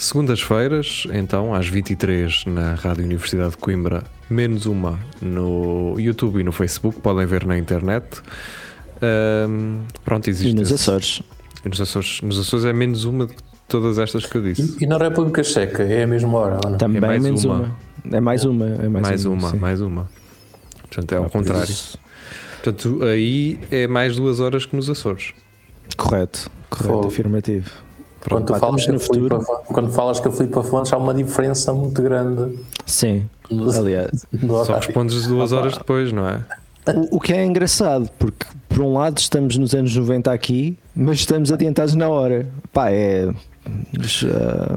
Segundas-feiras, então, às 23 na Rádio Universidade de Coimbra, menos uma no YouTube e no Facebook, podem ver na internet. Ahm, pronto, existe. E nos Açores. e nos Açores. Nos Açores é menos uma de todas estas que eu disse. E, e na República Checa é a mesma hora, ou não? Também É mais menos uma. uma. É mais uma. É mais, Mais uma, sim. mais uma. Portanto, é ao Ah, contrário. Portanto, aí é mais duas horas que nos Açores. Correto, correto, Fogo. afirmativo. Quando, tu falas que a no futuro. Filipa, quando falas que a Filipa Fontes há uma diferença muito grande Sim, no, aliás. no Só respondes duas horas depois, não é? O, o que é engraçado, porque por um lado estamos nos anos 90 aqui, mas estamos adiantados na hora. Pá, é. já-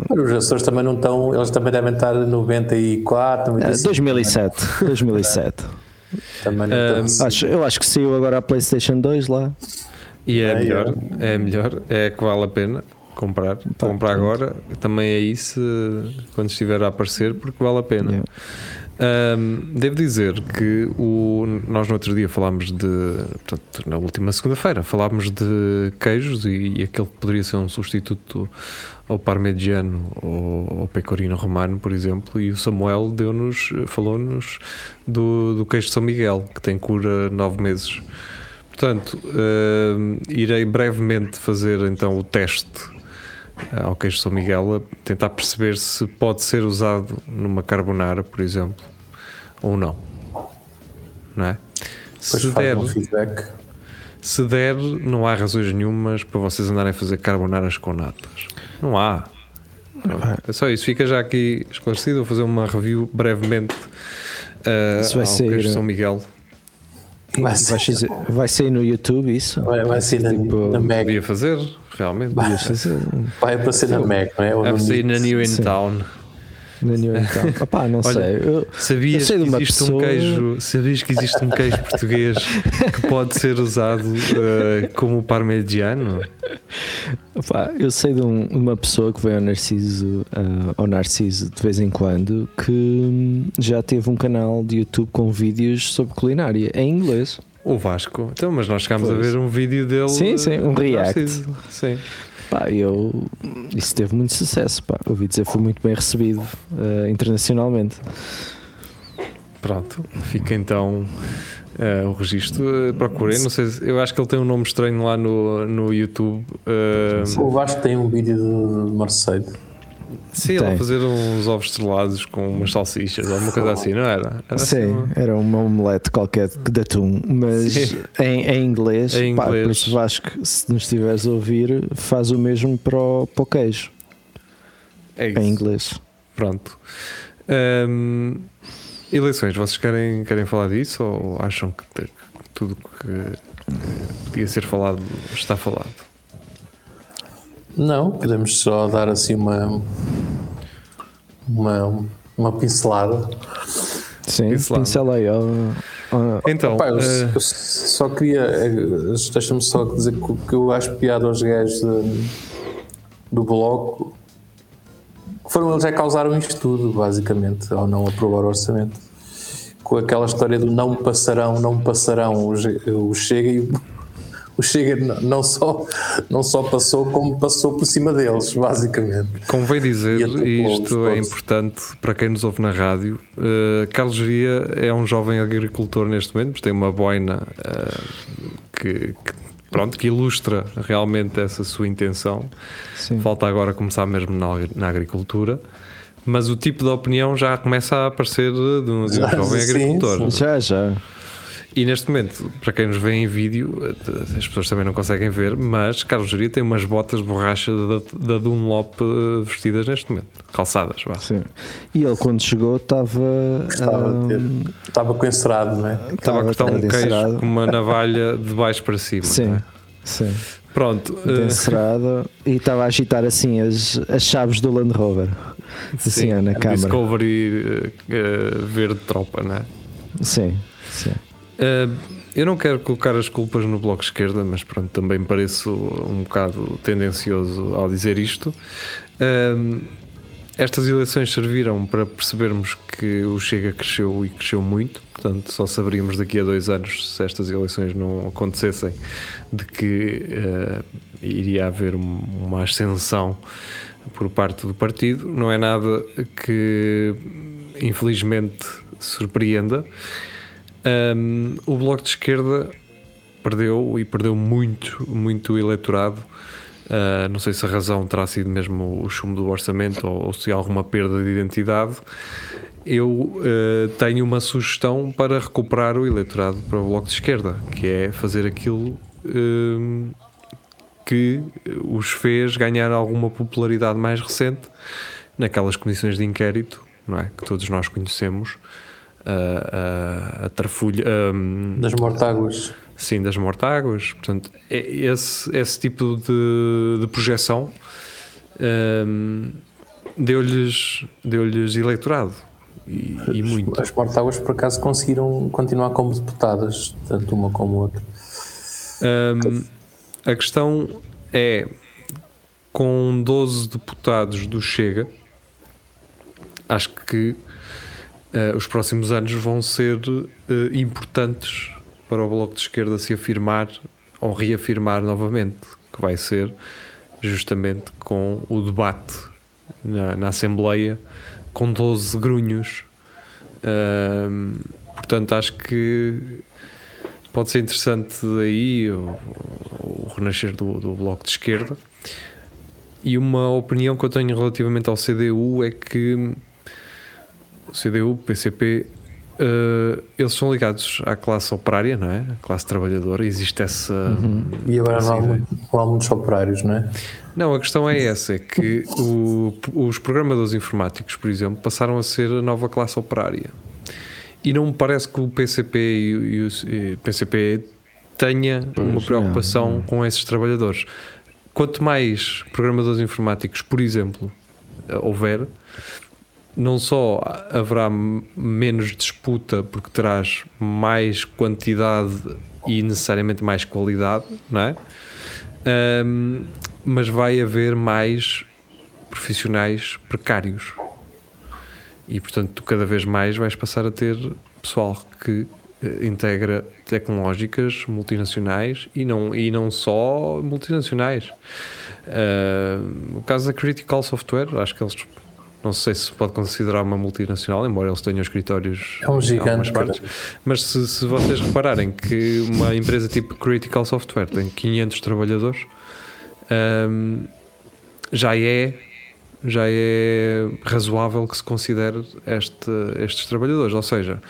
Os Açores também não estão, eles também devem estar em 94, é, 95. 2007. 2007. Também não Ah, Acho, eu acho que saiu agora a PlayStation 2 lá. E é É, melhor, é melhor, é que vale a pena comprar. comprar agora, também é isso quando estiver a aparecer, porque vale a pena. Yeah. Ahm, devo dizer que o, nós no outro dia falámos de, portanto, na última segunda-feira, falámos de queijos e, e aquele que poderia ser um substituto ao parmegiano ou ao pecorino romano, por exemplo, e o Samuel deu-nos, falou-nos do, do queijo de São Miguel, que tem cura nove meses. Portanto, ahm, irei brevemente fazer então o teste ao queijo de São Miguel, a tentar perceber se pode ser usado numa carbonara, por exemplo, ou não. Não é? Depois Se der, um feedback. se der, não há razões nenhumas para vocês andarem a fazer carbonaras com natas. Não há. É só isso. Fica já aqui esclarecido. Vou fazer uma review brevemente Isso vai ao queijo de? São Miguel. Vai Vai, ser, ser- vai sair no YouTube isso? vai, vai ser na, Tipo, na Mac. Podia fazer, realmente. Vai fazer Vai aparecer na Mac, não é? Ou no sair na. New in Sim. Na New. Opá, não Olha, sei. Eu, Sabias Eu sei que existe um pessoa- queijo, sabias que existe um queijo português que pode ser usado eh, como parmegiano? Opá, eu sei de um- uma pessoa que veio ao Narciso, ah, ao Narciso de vez em quando que hum, já teve um canal de YouTube com vídeos sobre culinária em inglês. O Vasco. Então, mas nós chegámos a Pois. ver um vídeo dele. Sim, sim, um react. Narciso. Sim. Pá, eu isso teve muito sucesso. Pá. Ouvi dizer que foi muito bem recebido ah, internacionalmente. Pronto, fica então eh, o registro. Eh, procurei, não sei, se- eu acho que ele tem um nome estranho lá no, no YouTube. eh, O Vasco tem um vídeo de Marseille. Sim, Tem. fazer uns ovos estrelados com umas salsichas, alguma coisa assim, não era? Era assim Sim, uma- era uma omelete qualquer de atum, mas em, em inglês, Em pá, inglês. por isso Vasco, se nos estiveres a ouvir, faz o mesmo para o, para o queijo, É isso. em inglês. Pronto. Hum, eleições, vocês querem, querem falar disso ou acham que, que tudo que que podia ser falado está falado? Não, podemos só dar assim uma uma, uma pincelada. Sim, Pincelado. pincela aí. ó, ó, Então, Pá, eu, eh, eu só queria, eh, deixa-me só dizer que que eu acho piada aos gajos de- do bloco foram eles é que causaram isto tudo, basicamente, ao não aprovar o orçamento. Com aquela história do não passarão, não passarão, o Chega e o, Chega não só, não só passou, como passou por cima deles, basicamente. convém dizer, E e isto é importante para quem nos ouve na rádio, eh, Carlos Geria é um jovem agricultor neste momento, tem uma boina eh, que, que, pronto, que ilustra realmente essa sua intenção. sim. Falta agora começar mesmo na, na agricultura. Mas o tipo de opinião já começa a aparecer de um, de um jovem sim, agricultor. sim. Já, já. E neste momento, para quem nos vê em vídeo, as pessoas também não conseguem ver, mas Carlos Geria tem umas botas de borracha da, da Dunlop eh, vestidas neste momento, calçadas. Vá. Sim. E ele, quando chegou, estava. Estava, ah, estava com encerado, não é? Estava a cortar um queijo com uma navalha de baixo para cima. Sim, é? sim. Pronto. Eh, encerado. E estava a agitar assim as, as chaves do Land Rover. assim ó, na câmara. Discovery uh, uh, verde tropa, não é? Sim, sim. Uh, eu não quero colocar as culpas no bloco esquerda, mas pronto, também pareço um bocado tendencioso ao dizer isto. Uh, estas eleições serviram para percebermos que o Chega cresceu e cresceu muito, portanto, só saberíamos daqui a dois anos se estas eleições não acontecessem de que uh, iria haver uma ascensão por parte do partido. Não é nada que, infelizmente, surpreenda. Um, o Bloco de Esquerda perdeu e perdeu muito, muito eleitorado. Uh, não sei se a razão terá sido mesmo o chumbo do orçamento ou, ou se há alguma perda de identidade. Eu uh, tenho uma sugestão para recuperar o eleitorado para o Bloco de Esquerda, que é fazer aquilo que os fez ganhar alguma popularidade mais recente naquelas comissões de inquérito, não é? Que todos nós conhecemos a, a, a. Um, das mortáguas. Sim, das mortáguas. Portanto, é esse, esse tipo de, de projeção um, deu-lhes deu eleitorado. E, e muito. As mortáguas, por acaso, conseguiram continuar como deputadas, tanto uma como outra. Um, a questão é: com 12 deputados do Chega, acho que uh, os próximos anos vão ser uh, importantes para o Bloco de Esquerda se afirmar ou reafirmar novamente, que vai ser justamente com o debate na, na Assembleia com 12 grunhos. Uh, portanto, acho que pode ser interessante aí o, o renascer do, do, Bloco de Esquerda. E uma opinião que eu tenho relativamente ao CDU é que CDU, PCP, uh, eles são ligados à classe operária, não é? A classe trabalhadora, existe essa. Uhum. E agora não há, não há, muitos operários, não é? Não, a questão é essa: é que o, os programadores informáticos, por exemplo, passaram a ser a nova classe operária. E não me parece que o PCP e, o, e o PCP tenha pois uma preocupação não, não. com esses trabalhadores. Quanto mais programadores informáticos, por exemplo, houver, não só haverá menos disputa porque terás mais quantidade e necessariamente mais qualidade, não é? Um, mas vai haver mais profissionais precários e portanto tu cada vez mais vais passar a ter pessoal que uh, integra tecnológicas multinacionais e não, e não só multinacionais. Uh, o caso da Critical Software, acho que eles não sei se pode considerar uma multinacional, embora eles tenham escritórios é um gigante, em algumas partes. Mas se, se, vocês repararem que uma empresa tipo Critical Software tem 500 trabalhadores, um, já é já é razoável que se considere este, estes trabalhadores. Ou seja,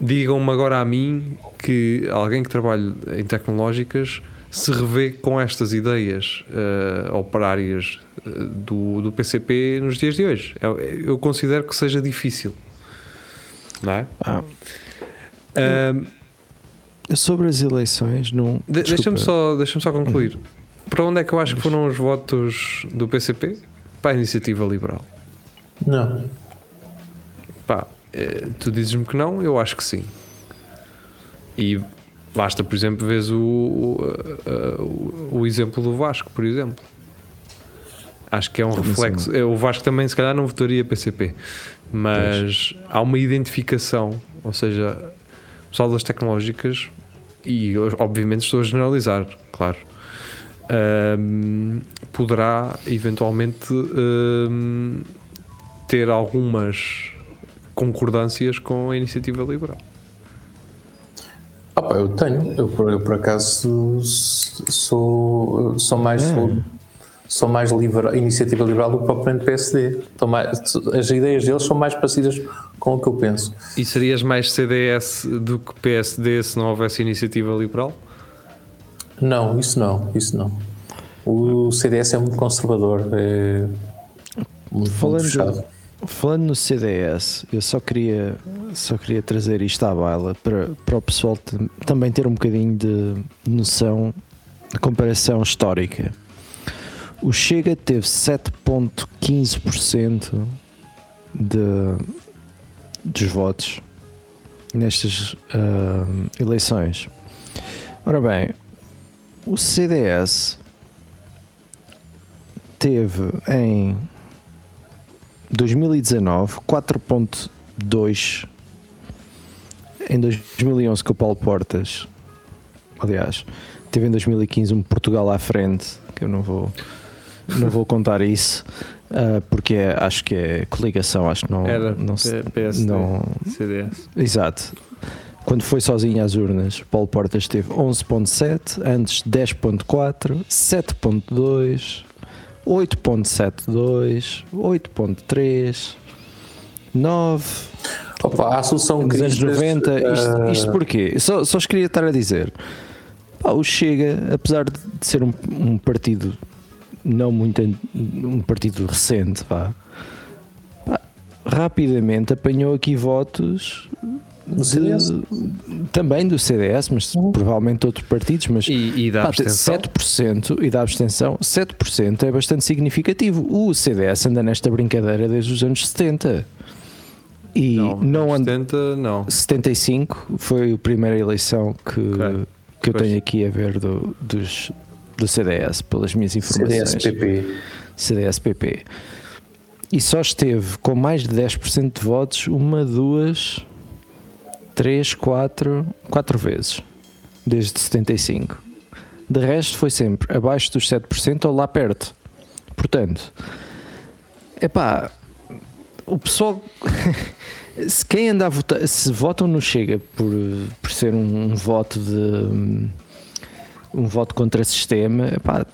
digam-me agora a mim que alguém que trabalha em tecnológicas se revê com estas ideias uh, operárias uh, do, do PCP nos dias de hoje. Eu, eu, considero que seja difícil. Não é? Ah. Uh, sobre as eleições, não. De, Deixa-me só, deixa só concluir. Para onde é que eu acho que foram os votos do PCP? Para a iniciativa liberal. Não. Pá, eh, tu dizes-me que não, eu acho que sim. E Basta, por exemplo, vês o, o, o, exemplo do Vasco, por exemplo. Acho que é um reflexo. O Vasco também, se calhar, não votaria PCP, mas pois. há uma identificação, ou seja, o pessoal das tecnológicas, e obviamente estou a generalizar, claro, um, poderá eventualmente um, ter algumas concordâncias com a iniciativa liberal. Opa, eu tenho, eu por, eu por acaso sou, sou mais. É. Sou, sou mais liberal, iniciativa liberal do que o próprio PSD. Mais, as ideias deles são mais parecidas com o que eu penso. E serias mais CDS do que PSD se não houvesse iniciativa liberal? Não, isso não, isso não. O CDS é muito conservador, é muito, Falando, muito fechado. Falando no CDS, eu só queria, só queria trazer isto à baila para, para o pessoal também ter um bocadinho de noção de comparação histórica. O Chega teve 7,15% de, dos votos nestas ah, eleições. Ora bem, o CDS teve em 2019 4.2 em 2011 com o Paulo Portas aliás teve em 2015 um Portugal à frente que eu não vou não vou contar isso ah, porque é- acho que é coligação acho que não Era não, PSD, não CDS. Exato. Quando foi sozinho às urnas, Paulo Portas teve 11.7, antes 10.4, 7.2, 8.72, 8.3, 9. Opa, a Assunção Nos anos Cristas, 90, isto, ah, isto porquê? Só, só os queria estar a dizer. Pá, o Chega, apesar de ser um, um partido não muito um partido recente, vá, pá, rapidamente apanhou aqui votos no de- CDS. também do CDS, mas provavelmente de outros partidos, mas E, e da pá, abstenção. 7% e da abstenção, 7% é bastante significativo. O CDS anda nesta brincadeira desde os anos 70 e Não, não, anda. 70, não. 75 foi a primeira eleição que, que eu Pois. tenho aqui a ver do, dos, do CDS, pelas minhas informações. CDS-PP. CDS-PP. E só esteve com mais de 10% de votos uma, duas, três, quatro, quatro vezes, desde 75. De resto foi sempre abaixo dos 7% ou lá perto. Portanto, epá, o pessoal, se quem anda a votar, se votam no Chega por, por ser um, um voto de um voto contra sistema, epá,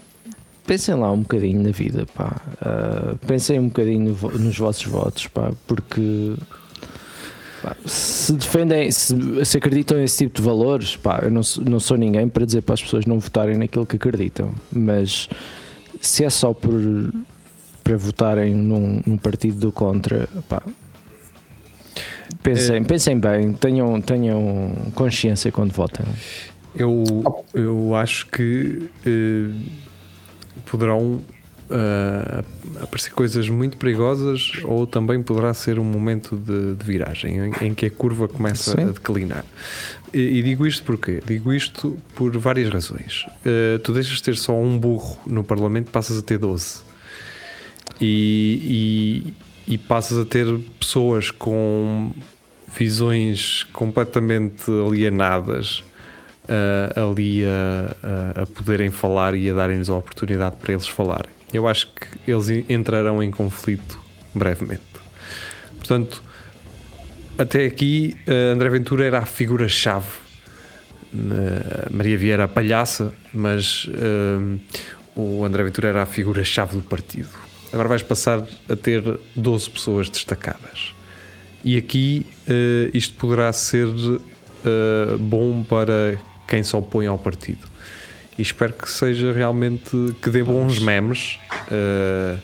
pensem lá um bocadinho na vida, pá. Ah, pensem um bocadinho no nos vossos votos, pá, porque pá, se defendem, se, se acreditam nesse tipo de valores, pá, eu não, sou- não sou ninguém para dizer para as pessoas não votarem naquilo que acreditam, mas se é só por para votarem num, num partido do contra, pá, pensem, pensem bem, tenham, tenham consciência quando votam. Eu, eu acho que eh, poderão eh, aparecer coisas muito perigosas ou também poderá ser um momento de, de viragem em, em que a curva começa Sim. a declinar. E, e digo isto porquê? Digo isto por várias razões. Eh, tu deixas de ter só um burro no Parlamento, passas a ter 12. E, e, e passas a ter pessoas com visões completamente alienadas uh, ali a, a- a poderem falar e a darem-lhes a oportunidade para eles falarem. Eu acho que eles en- entrarão em conflito brevemente. Portanto, até aqui, uh, André Ventura era a figura-chave. Uh, Maria Vieira a palhaça, mas uh, o André Ventura era a figura-chave do partido. Agora vais passar a ter 12 pessoas destacadas. E aqui eh, isto poderá ser eh, bom para quem se opõe ao partido. E espero que seja realmente que dê bons memes. eh,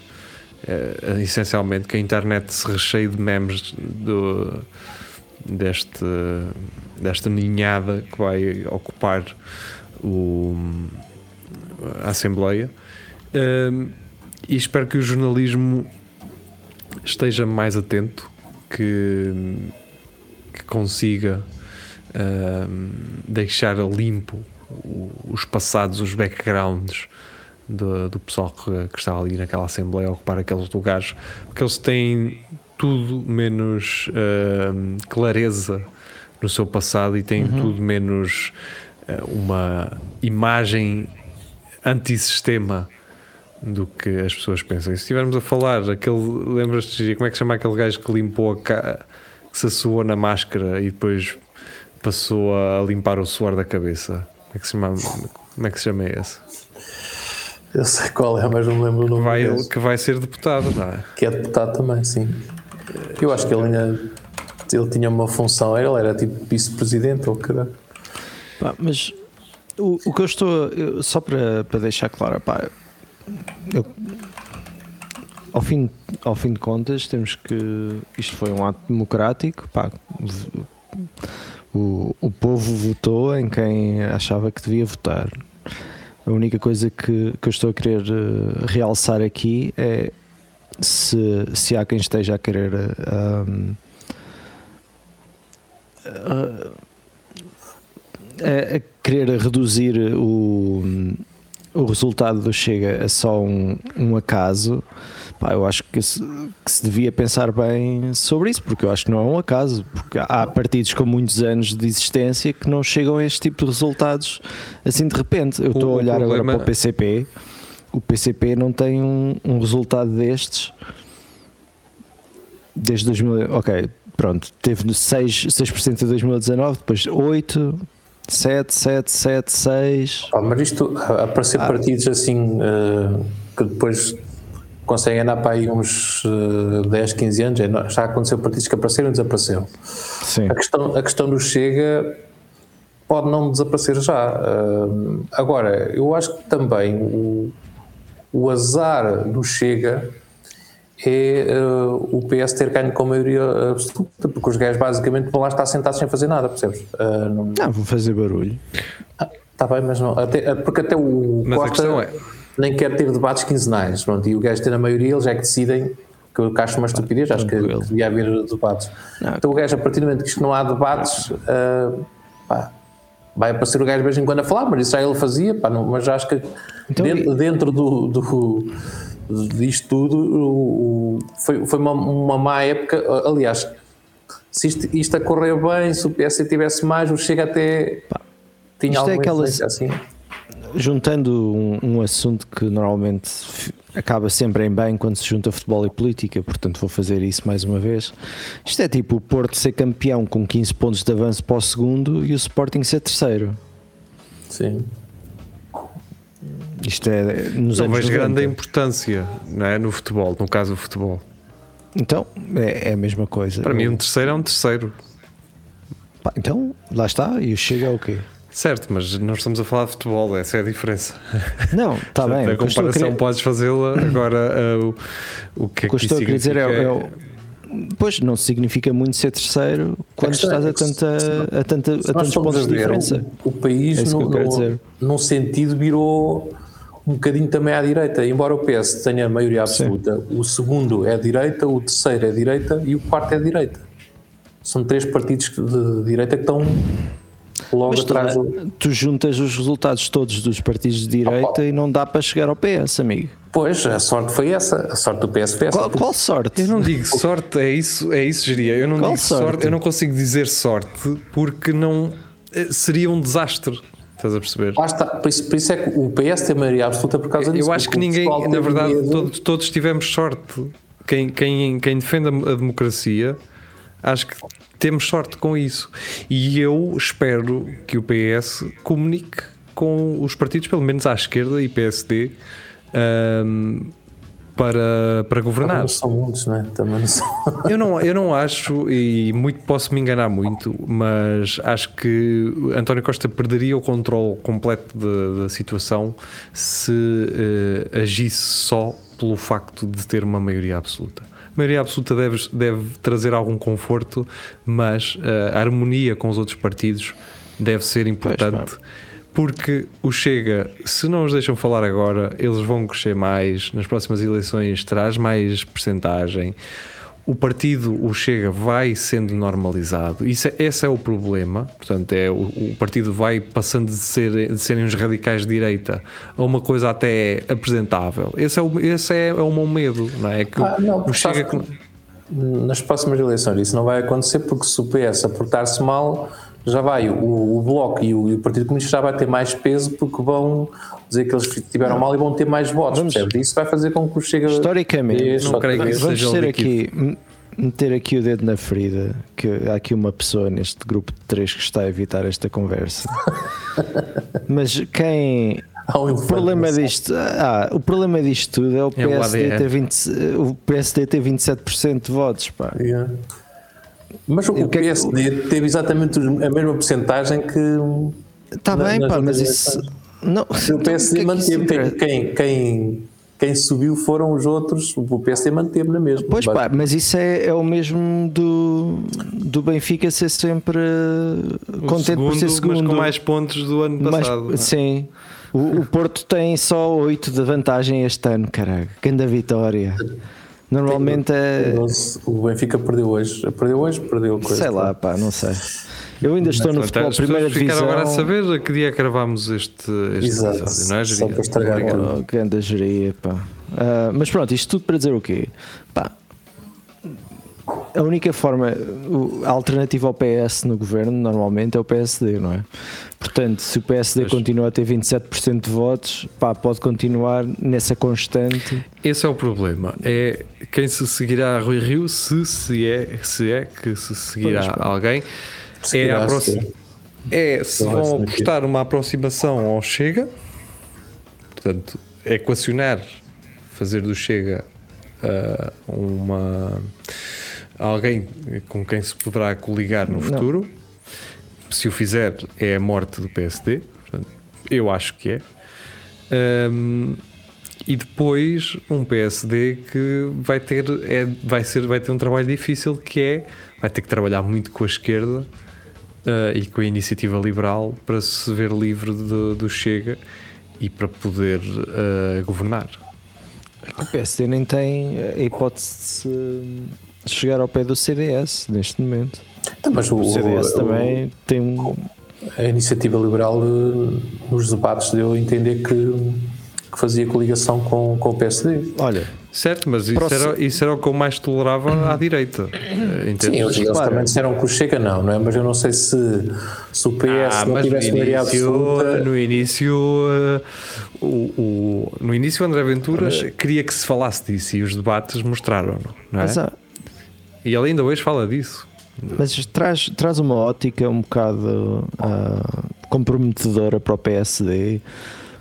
eh, essencialmente que a internet se recheie de memes do, deste, desta ninhada que vai ocupar o, a Assembleia. Um, e espero que o jornalismo esteja mais atento, que, que consiga um, deixar limpo os passados, os backgrounds do, do pessoal que, que está ali naquela Assembleia a ocupar aqueles lugares, porque eles têm tudo menos um, clareza no seu passado e têm tudo menos uh, uma imagem antissistema do que as pessoas pensam. E se estivermos a falar, aquele, lembras-te, como é que se chama aquele gajo que limpou a que se assoou na máscara e depois passou a limpar o suor da cabeça? Como é que se chama, como é que se chama esse? Eu sei qual é, mas não me lembro o Que nome vai, desse. que vai ser deputado, não é? Que é deputado também, sim. Eu acho que ele, ainda, ele tinha uma função, ele era tipo vice-presidente ou. Pá, mas o, o que eu estou. eu- só para, para deixar claro, pá, eu- ao, fim, ao fim de contas, temos que. Isto foi um ato democrático, pá, o, o povo votou em quem achava que devia votar. A única coisa que, que eu estou a querer uh, realçar aqui é se, se há quem esteja a querer um, a, a, querer reduzir o, o resultado do Chega a só um, um acaso, pá, eu acho que se, que se, devia pensar bem sobre isso, porque eu acho que não é um acaso, porque há partidos com muitos anos de existência que não chegam a este tipo de resultados assim de repente. Eu estou a olhar problema... agora para o PCP o PCP não tem um, um resultado destes desde 2000. Ok, pronto, teve 6%, 6 em 2019, depois 8%. 7, 7, 7, 6. Oh, mas isto, aparecer ah. partidos assim uh, que depois conseguem andar para aí uns uh, 10, 15 anos, é, já aconteceu partidos que apareceram e desapareceram. Sim. A questão, a questão do Chega pode não desaparecer já. Uh, agora, eu acho que também o, o azar do Chega é uh, o PS ter ganho com a maioria absoluta, porque os gajos basicamente vão lá estar sentados sem fazer nada, percebes? Uh, não... não, vou fazer barulho. Está ah, bem, mas não. Até, eh, porque até o mas Costa é... nem quer ter debates quinzenais, pronto, e o gajo ter a maioria, eles é que decidem que eu acho uma estupidez, acho que devia haver debates. Não. Então o gajo, a partir do momento que isto não há debates, uh, pá, vai aparecer o gajo de vez em quando a falar, mas isso já ele fazia, pá, não, mas acho que então, dentro, dentro do, do, disto tudo o, o, foi, foi uma, uma má época. Aliás, se isto, isto a correr bem, se o PS tivesse mais, o Chega até pá, tinha alguma é aquelas, assim. Juntando um, um, assunto que normalmente acaba sempre em bem quando se junta futebol e política, portanto vou fazer isso mais uma vez. Isto é tipo o Porto ser campeão com 15 pontos de avanço para o segundo e o Sporting ser terceiro. Sim. Isto é nos não vejo grande importância não é, no futebol, no caso do futebol. Então, é, é a mesma coisa. Para mim, um terceiro é um terceiro. Pá, então, lá está, e o chega ao quê? Certo, mas nós estamos a falar de futebol, essa é a diferença. Não, está bem. A comparação querer... podes fazê-la, agora uh, o, o que é que, que estou a querer dizer é, é, é Pois, não significa muito ser terceiro quando estás a, tanta, a, tanta, a tantos pontos de diferença. O, o país, é no, no, num sentido, virou um bocadinho também à direita. Embora o PS tenha maioria absoluta, Sim. o segundo é a direita, o terceiro é a direita e o quarto é a direita. São três partidos de direita que estão logo Mas atrás. Tu, tu juntas os resultados todos dos partidos de direita e não dá para chegar ao PS, amigo. Pois, a sorte foi essa. A sorte do PS foi essa. Qual, qual sorte? Eu não digo sorte, é isso, é isso, Geria. Eu não qual digo sorte? sorte? eu não consigo dizer sorte porque não eh, seria um desastre. Estás a perceber? Está, por, isso, por, isso, é que o PS tem maioria absoluta por causa disso. Eu acho que ninguém, na verdade, todos, todos, tivemos sorte. Quem, quem, quem defende a democracia, acho que temos sorte com isso. E eu espero que o PS comunique com os partidos, pelo menos à esquerda e PSD, um, para, para governar. Não são muitos, não é? Também não são. eu, não, eu não acho, e muito posso me enganar muito, mas acho que António Costa perderia o controle completo da, da situação se uh, agisse só pelo facto de ter uma maioria absoluta. A maioria absoluta deve, deve trazer algum conforto, mas uh, a harmonia com os outros partidos deve ser importante. Porque o Chega, se não os deixam falar agora, eles vão crescer mais, nas próximas eleições traz mais percentagem. O partido, o Chega, vai sendo normalizado. Isso, é, esse é o problema. Portanto, é, o, o partido vai passando de, ser, de serem os radicais de direita a uma coisa até apresentável. Esse é o, esse é, é o meu medo, não é? Que ah, não, o Chega. Nas próximas eleições isso não vai acontecer porque se o PS aportar-se mal já vai, o, o Bloco e o, e o, Partido Comunista já vai ter mais peso porque vão dizer que eles tiveram mal e vão ter mais votos, vamos, percebe? Isso vai fazer com que o Chega... Historicamente, não creio que vamos ter aqui, meter aqui o dedo na ferida, que há aqui uma pessoa neste grupo de três que está a evitar esta conversa. Mas quem... Um o problema disto, ah, o problema disto tudo é o PSD, é o ter, 20, o PSD ter 27% de votos, pá. Yeah. Mas o, o PSD que... teve exatamente a mesma porcentagem que. Está bem, pá, mas isso. Não, o PSD é manteve. Quem, quem, quem, quem, subiu foram os outros, o PSD manteve na mesma. Pois pá, mas isso é, é o mesmo do, do Benfica ser sempre o contente segundo, por ser segundo. Mas com mais pontos do ano passado. Mais, sim. O, o Porto tem só 8 de vantagem este ano, caralho. Grande vitória. Normalmente é. O Benfica perdeu hoje. Perdeu hoje, perdeu coisa. Sei lá, pá, não sei. Eu ainda estou no Portanto, futebol primeira ficaram divisão. agora a saber a que dia gravámos este, este Exato. episódio, não é, Só para estragar Obrigado. Oh, grande geria, pá. Ah, mas pronto, isto tudo para dizer o quê? Pá, a única forma, o- a alternativa ao PS no governo normalmente é o PSD, não é? Portanto, se o PSD Pois. continua a ter 27% de votos, pá, pode continuar nessa constante. Esse é o problema. É quem se seguirá a Rui Rio, se, se, é, se é que se seguirá Pois, pá. É, a é se vão apostar uma aproximação ao Chega, portanto, equacionar, fazer do Chega ah, uma alguém com quem se poderá coligar no Não. futuro. Se o fizer, é a morte do PSD. Portanto, eu acho que é. Ahm, e depois um PSD que vai ter, é, vai, ser, vai ter um trabalho difícil que é vai ter que trabalhar muito com a esquerda ah, e com a iniciativa liberal para se ver livre do, do Chega e para poder ah, governar. O PSD nem tem a hipótese de se chegar ao pé do CDS neste momento. Então, Mas o, O CDS o- também tem um. a iniciativa liberal eh, nos debates deu a entender que, que fazia coligação com, com o PSD. Olha, Certo, mas isso Próximo. era, isso era o que eu mais tolerava à direita. Ah, Sim, eles, também disseram que o Chega não, não é? Mas eu não sei se, se o PS Ah, não mas no tivesse maioria início, absoluta. no início, uh, o, o- no início André Ventura queria que se falasse disso e os debates mostraram, não é? mas, há- E ele ainda hoje fala disso. mas traz, traz uma ótica um bocado ah, comprometedora para o PSD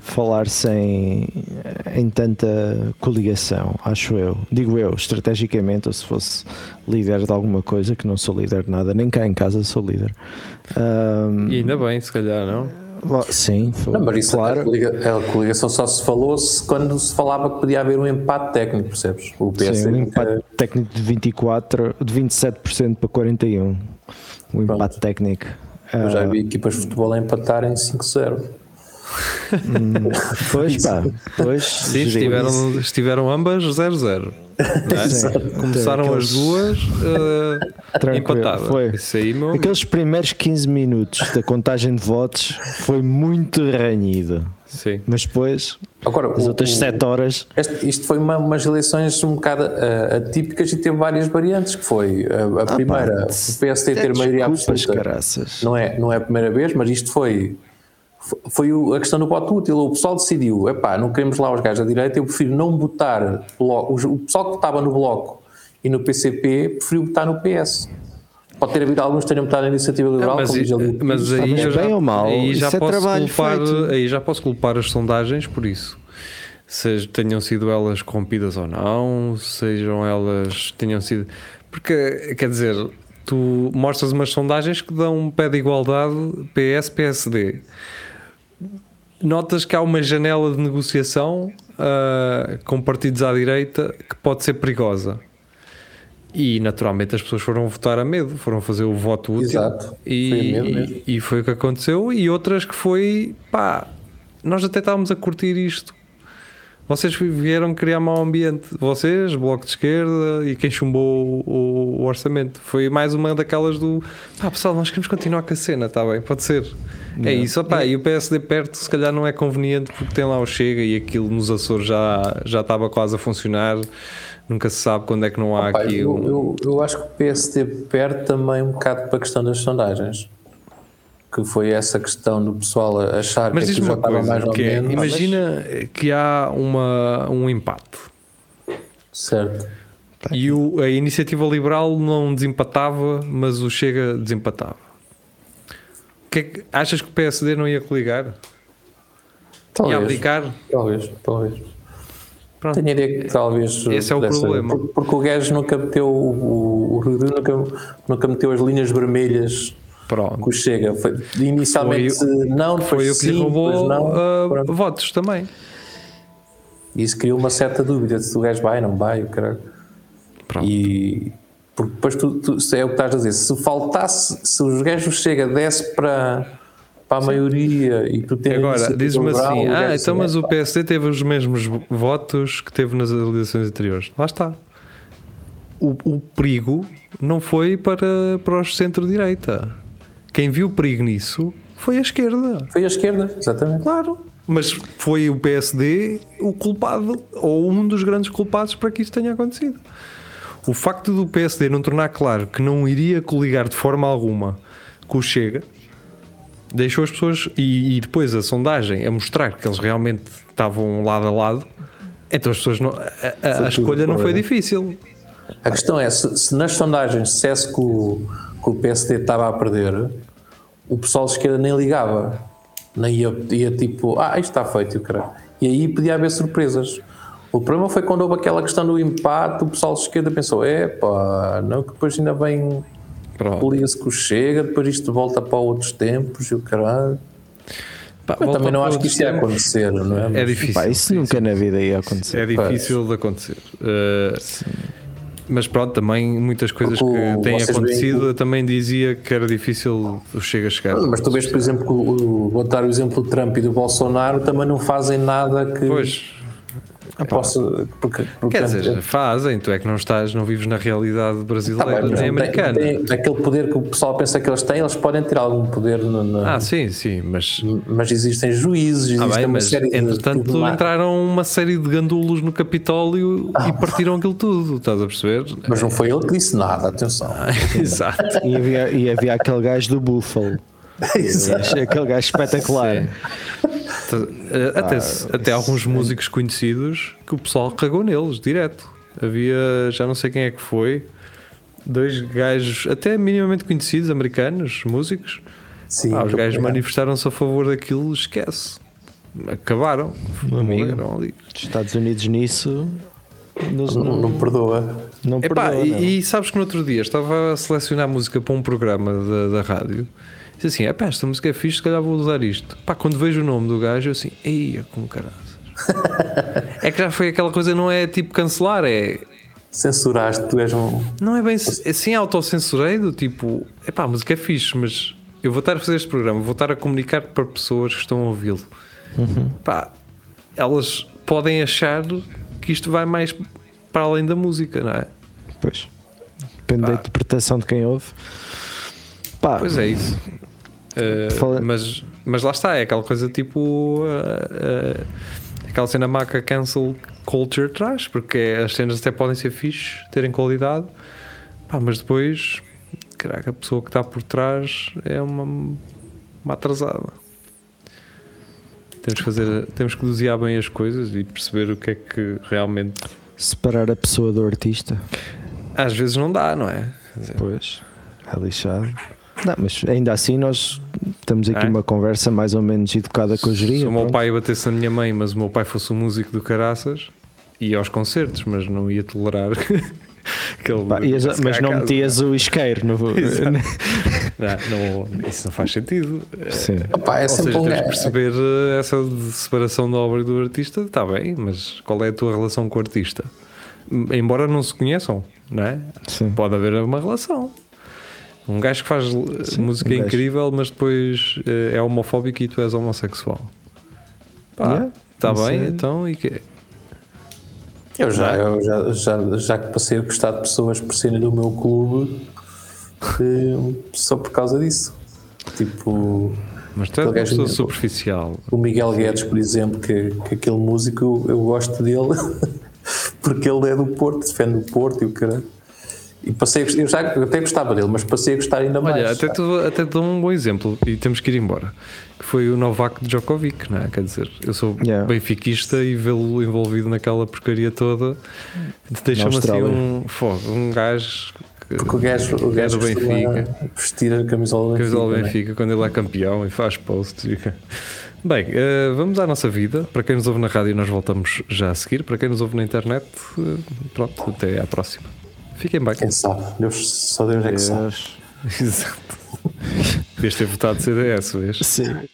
falar sem eh, em, tanta coligação, acho eu. Digo eu, estrategicamente, ou se fosse líder de alguma coisa, que não sou líder de nada, nem cá em casa sou líder. Um, e ainda bem, se calhar, não? Sim, foi, não, mas isso é claro. a coligação só se falou -se quando se falava que podia haver um empate técnico, percebes? O PS Sim, um empate é- técnico de 24, de 27% para 41. Um Pronto. empate técnico. Eu já vi ah, equipas de futebol a empatarem 5-0. Hum, pois pá, pois. Sim, estiveram, estiveram ambas 0-0. É? Começaram Aqueles... as duas uh, empatadas. Foi. Aí, Aqueles primeiros 15 minutos da contagem de votos foi muito ranhido. Sim. Mas depois, Agora, as o, outras 7 horas. Este, isto foi uma, umas eleições um bocado uh, atípicas e teve várias variantes. Que foi a, a ah, primeira, pá, o PSD ter maioria absoluta. Não é, não é a primeira vez, mas isto foi foi a questão do voto útil. O pessoal decidiu, epá, não queremos lá os gajos da direita, eu prefiro não bloco. Os- O pessoal que votava no Bloco e no PCP preferiu votar no PS. Pode ter havido alguns que tenham votado na Iniciativa Liberal, mas, como diz ali. mas aí mas eu bem já, ou mal, aí já isso é posso trabalho culpar, feito. aí já posso culpar as sondagens por isso. Se tenham sido elas corrompidas ou não, sejam elas tenham sido. Porque, quer dizer, tu mostras umas sondagens que dão um pé de igualdade PS-PSD. Notas que há uma janela de negociação ah, com partidos à direita que pode ser perigosa. E naturalmente as pessoas foram votar a medo, foram fazer o voto útil. Exato. E, Foi medo mesmo. e- e foi o que aconteceu. E outras que foi pá, nós até estávamos a curtir isto. Vocês vieram criar mau ambiente. Vocês, Bloco de Esquerda e quem chumbou o, o orçamento. Foi mais uma daquelas do pá, pessoal, nós queremos continuar com a cena, está bem, pode ser. É isso, opá, e o PSD perto se calhar não é conveniente porque tem lá o Chega e aquilo nos Açores já, já estava quase a funcionar. Nunca se sabe quando é que não há Pá, aqui eu, um. eu, eu acho que o PSD perde também um bocado para a questão das sondagens. Que foi essa questão do pessoal achar Mas que aquilo já estava coisa, mais ou que é, menos. imagina que há uma, um empate Certo. e o- a iniciativa liberal não desempatava, mas o Chega desempatava. Que é que- achas que o PSD não ia coligar? Ia Talvez. abdicar? Talvez, talvez. Pronto. Tenho a ideia que talvez. Esse é o problema. Porque, porque o gajo nunca meteu. O, o, o nunca, nunca meteu as linhas vermelhas Pronto. o Chega. Foi, inicialmente Foi não, depois Foi o que lhe sim, roubou não. Pronto. votos também. Isso criou uma certa dúvida se o gajo vai, não vai, o caralho. Pronto. E porque depois tu, tu- é o que estás a dizer, se faltasse, se os gajos chega desse para, para a maioria e tu tens Agora, diz-me assim: ah, então, mas o PSD teve os mesmos votos que teve nas eleições anteriores. Lá está. O, o perigo não foi para, para os centro-direita. Quem viu perigo nisso foi a esquerda. Foi a esquerda, exatamente. Claro. Mas foi o PSD o culpado, ou um dos grandes culpados para que isso tenha acontecido. O facto do PSD não tornar claro que não iria coligar de forma alguma com o Chega, deixou as pessoas. E, e depois a sondagem a mostrar que eles realmente estavam lado a lado, então as pessoas não. A, a- escolha não foi difícil. A questão é, se, se nas sondagens dissesse que o, que o PSD estava a perder, o pessoal de esquerda nem ligava. Nem ia, ia tipo, ah, isto está feito, e o caralho. E aí podia haver surpresas. O problema foi quando houve aquela questão do empate, o pessoal de esquerda pensou, é pá, não que depois ainda vem polia-se que o chega, depois isto volta para outros tempos e o caralho. Pá, Eu também não acho que isto ia acontecer, não é? É difícil. Pá, isso nunca na vida ia acontecer. É difícil de acontecer. Uh, mas pronto, também muitas coisas Porque que têm acontecido eu também dizia que era difícil o Chega a chegar. Mas tu vês, por exemplo, que o- vou dar o exemplo do Trump e do Bolsonaro também não fazem nada que Pois, possa. Porque, porque quer dizer, fazem, tu é que não estás, não vives na realidade Tá brasileira bem, mas nem não tem- americana. não tem aquele poder que o pessoal pensa que eles têm, eles podem ter algum poder, no- no- Ah, sim, sim, mas. mas existem juízes, Ah, existem bem, uma mas série de. entretanto de- entraram uma série de gandulos no Capitólio Ah. e partiram aquilo tudo, estás a perceber? Mas não foi ele que disse nada, atenção. Exato. E havia, e havia aquele gajo do Buffalo. Exato. aquele gajo espetacular. Eh, Até, até alguns músicos conhecidos que o pessoal cagou neles, direto. Havia, já não sei quem é que foi, dois gajos, até minimamente conhecidos, americanos, músicos. Sim, Ah, os gajos manifestaram-se a favor daquilo, esquece. Acabaram. amigo. Ali. Os Estados Unidos nisso nos- não, não perdoa. não Epá, perdoa, não. e, e sabes que no outro dia estava a selecionar música para um programa da, da rádio. Disse assim: epá, esta música é fixe, se calhar vou usar isto. Pá, quando vejo o nome do gajo, eu assim, eia, como caralho. é que já foi aquela coisa, não é tipo cancelar, é. Censuraste, tu és um. Não é bem assim autocensurei do tipo, epá, a música é fixe, mas eu vou estar a fazer este programa, vou estar a comunicar para pessoas que estão a ouvi-lo. Pá, elas podem achar que isto vai mais para além da música, não é? Pois. Depende da interpretação de quem ouve. Pá, Pois é isso. Uh, mas, mas lá está, é aquela coisa tipo uh, uh, aquela cena maca cancel culture traz, porque as cenas até podem ser fixe, terem qualidade, pá, mas depois caraca, a pessoa que está por trás é uma, uma atrasada. Temos que fazer, temos que dosear bem as coisas e perceber o que é que realmente separar a pessoa do artista. às vezes não dá, não é? Dizer, Pois, é lixado. Não, mas ainda assim nós temos aqui É? uma conversa mais ou menos educada com a geria. Se o meu pronto. pai batesse na minha mãe, mas o meu pai fosse um músico do caraças, ia aos concertos, mas não ia tolerar que ele. Pá, ias- mas a não casa. metias o isqueiro no. Não, não, isso não faz sentido. Sim. Opá, é Ou sempre seja, um que gajo. perceber eh, essa separação da obra e do artista, está bem, mas qual é a tua relação com o artista? Embora não se conheçam, não é? Sim. Pode haver uma relação. Um gajo que faz eh, Sim, música um incrível, mas depois eh, é homofóbico e tu és homossexual. Pá, Yeah, está isso bem, é- então e que Eu já, eu já, já, já que passei a gostar de pessoas por serem do meu clube eh, só por causa disso. Tipo, Mas tu és uma pessoa superficial. o Miguel Guedes, por exemplo, que, que aquele músico eu, eu gosto dele porque ele é do Porto, defende o Porto e o caralho. E passei a, gostar- eu já eu até gostava dele, mas passei a gostar ainda mais. Olha, até te, até te dou um bom exemplo e temos que ir embora. Que foi o Novak Djokovic, não é? Quer dizer, eu sou Yeah. benfiquista e vê-lo envolvido naquela porcaria toda deixa-me assim um fogo, um gajo que Porque o gajo, o gajo do Benfica. vestir a camisola do Benfica. né? Benfica quando ele é campeão e faz e fica- Bem, eh, vamos à nossa vida. Para quem nos ouve na rádio, nós voltamos já a seguir. Para quem nos ouve na internet, eh, pronto, até à próxima. Fiquem bem. Quem sabe? Deus, só Deus é que sabe. Exato. Devias ter votado CDS, vês? Sim.